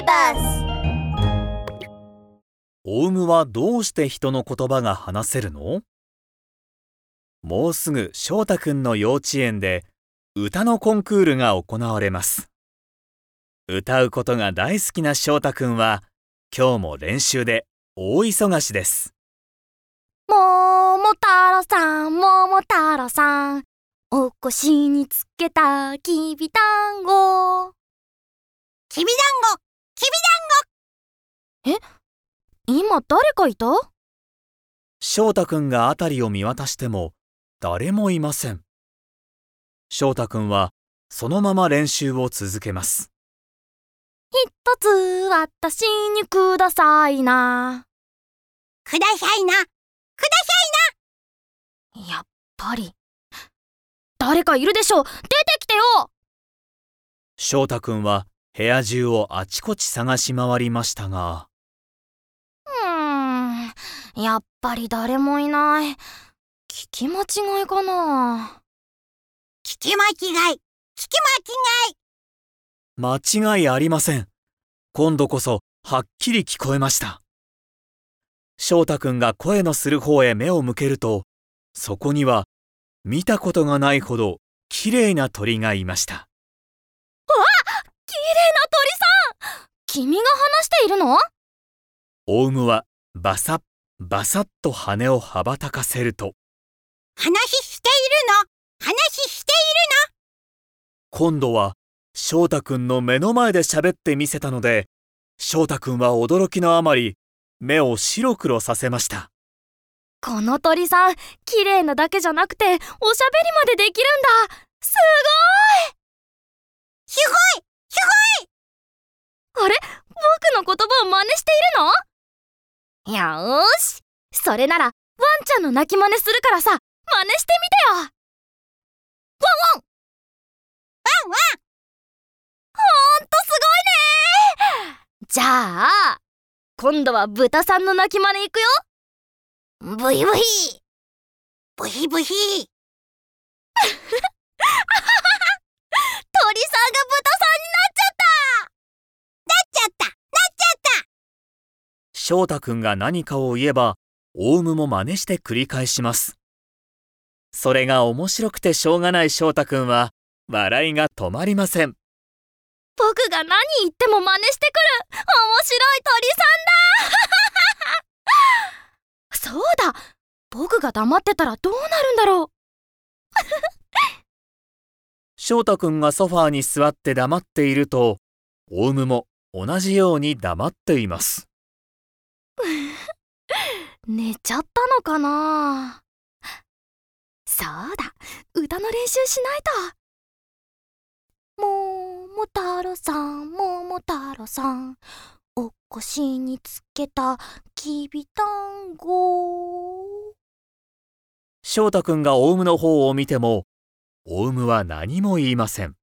ビバスオウムはどうして人の言葉が話せるの？もうすぐ翔太くんの幼稚園で歌のコンクールが行われます。歌うことが大好きな翔太くんは今日も練習で大忙しです。もも太郎さん、もも太郎さん。お腰につけたきびだんご。きびだんごきび今誰かいた？翔太くんが辺りを見渡しても誰もいません。翔太くんはそのまま練習を続けます。一つ私にくださいな。くださいなやっぱり。誰かいるでしょ出てきてよ翔太くんは部屋中をあちこち探し回りましたが、うーん。やっぱり誰もいない。聞き間違いかな聞き間違い聞き間違いありません。今度こそはっきり聞こえました。翔太くんが声のする方へ目を向けると、そこには見たことがないほど綺麗な鳥がいました。綺麗な鳥さん。君が話しているの？オウムはバサッバサッと羽を羽ばたかせると、話しているの？話して今度は翔太くんの目の前で喋ってみせたので、翔太くんは驚きのあまり目を白黒させました。この鳥さん、綺麗なだけじゃなくて、おしゃべりまでできるんだ。すごいすごい。あれ僕の言葉を真似しているのよーし。それなら、ワンちゃんの鳴き真似するからさ、真似してみてよ。ワンワン。ワンワン。ほんとすごいねじゃあ、今度は豚さんの鳴き真似いくよ。ブヒブヒブヒブヒ鳥さんが豚さんになっちゃったちゃったなっちゃった翔太くんが何かを言えば、オウムも真似して繰り返します。それが面白くてしょうがない翔太くんは、笑いが止まりません。僕が何言っても真似してくる面白い鳥さんだ そうだ僕が黙ってたらどうなるんだろう 翔太くんがソファーに座って黙っていると、オウムも同じように黙っています。寝ちゃったのかな？そうだ歌の練習しないともも太郎さんもも太郎さんお腰につけたきびだんご翔太くんがオウムの方を見ても、オウムは何も言いません。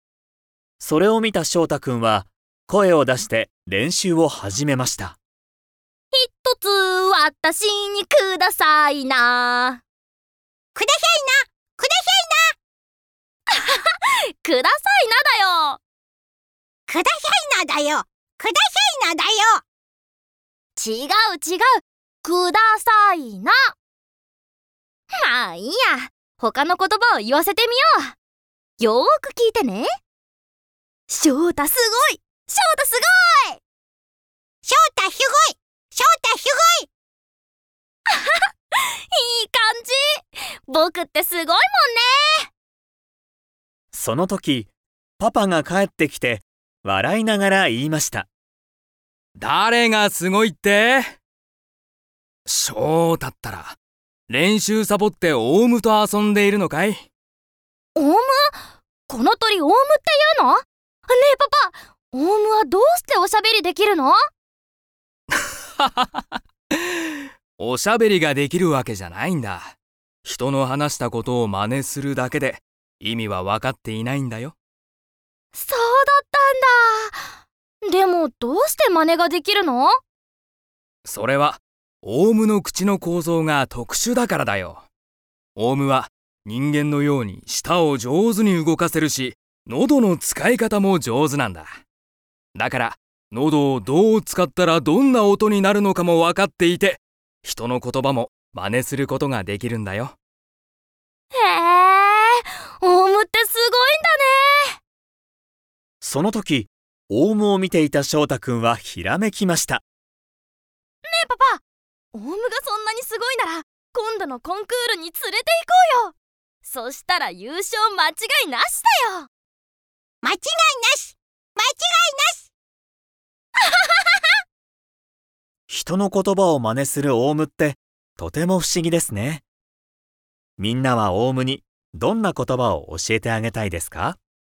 それを見た翔太くんは、声を出して練習を始めました。私にくださいな。くださいな。くだ くださいなだよ。さいなくださいなだよ。くださいなだよ。違う違う。くださいな。まあいいや。他の言葉を言わせてみよう。よーく聞いてね。翔太すごい。翔太す翔太すごい。翔太すごいごい いい感じ。僕ってすごいもんね。その時、パパが帰ってきて、笑いながら言いました。誰がすごいって？翔太ったら練習サボってオウムと遊んでいるのかい？オウム？この鳥オウムって言うの？ねえパパオウムはどうしておしゃべりできるの？おしゃべりができるわけじゃないんだ。人の話したことを真似するだけで意味は分かっていないんだよ。そうだったんだ。でもどうして真似ができるの？それはオウムの口の構造が特殊だからだよ。オウムは人間のように舌を上手に動かせるし喉の使い方も上手なんだ。だから喉をどう使ったらどんな音になるのかも分かっていて、人の言葉も真似することができるんだよ。へえ、オウムってすごいんだね。その時、オウムを見ていた翔太くんはひらめきました。ねえパパ、オウムがそんなにすごいなら、今度のコンクールに連れて行こうよ。そしたら優勝間違いなしだよ。間違いなし間違いなし人の言葉を真似するオウムってとても不思議ですね。みんなはオウムにどんな言葉を教えてあげたいですか？